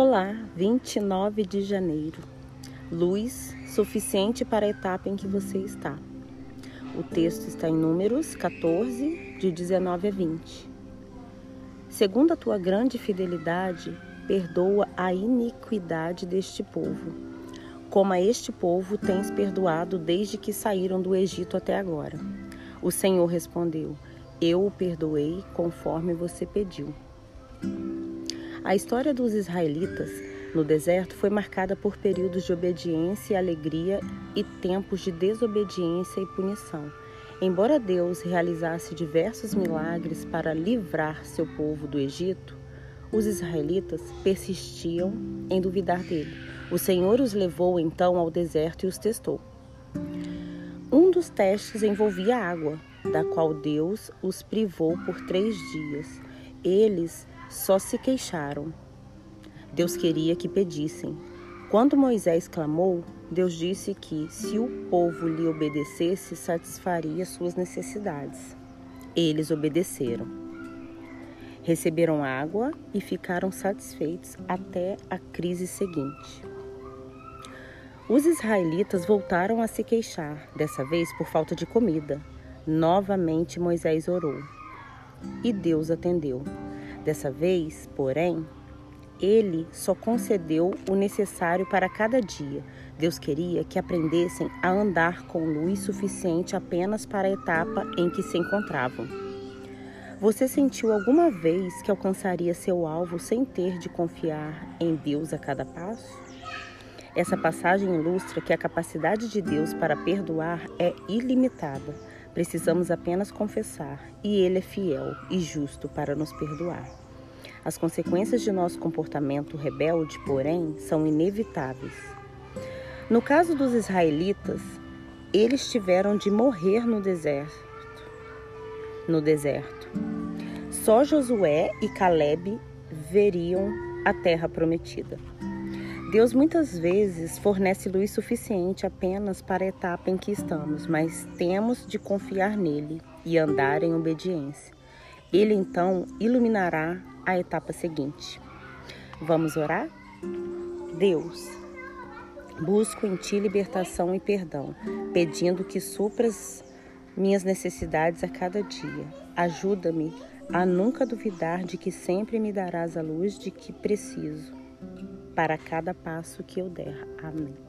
Olá, 29 de janeiro. Luz suficiente para a etapa em que você está. O texto está em Números 14, de 19 a 20. Segundo a tua grande fidelidade, perdoa a iniquidade deste povo, como a este povo tens perdoado desde que saíram do Egito até agora. O Senhor respondeu: Eu o perdoei conforme você pediu. A história dos israelitas no deserto foi marcada por períodos de obediência e alegria e tempos de desobediência e punição. Embora Deus realizasse diversos milagres para livrar seu povo do Egito, os israelitas persistiam em duvidar dele. O Senhor os levou então ao deserto e os testou. Um dos testes envolvia água, da qual Deus os privou por três dias. Eles só se queixaram. Deus queria que pedissem. Quando Moisés clamou, Deus disse que, se o povo lhe obedecesse, satisfaria suas necessidades. Eles obedeceram. Receberam água e ficaram satisfeitos até a crise seguinte. Os israelitas voltaram a se queixar, dessa vez por falta de comida. Novamente Moisés orou e Deus atendeu. Dessa vez, porém, ele só concedeu o necessário para cada dia. Deus queria que aprendessem a andar com luz suficiente apenas para a etapa em que se encontravam. Você sentiu alguma vez que alcançaria seu alvo sem ter de confiar em Deus a cada passo? Essa passagem ilustra que a capacidade de Deus para perdoar é ilimitada. Precisamos apenas confessar, e Ele é fiel e justo para nos perdoar. As consequências de nosso comportamento rebelde, porém, são inevitáveis. No caso dos israelitas, eles tiveram de morrer no deserto. No deserto. Só Josué e Caleb veriam a terra prometida. Deus muitas vezes fornece luz suficiente apenas para a etapa em que estamos, mas temos de confiar nele e andar em obediência. Ele então iluminará a etapa seguinte. Vamos orar? Deus, busco em Ti libertação e perdão, pedindo que supras minhas necessidades a cada dia. Ajuda-me a nunca duvidar de que sempre me darás a luz de que preciso para cada passo que eu der. Amém.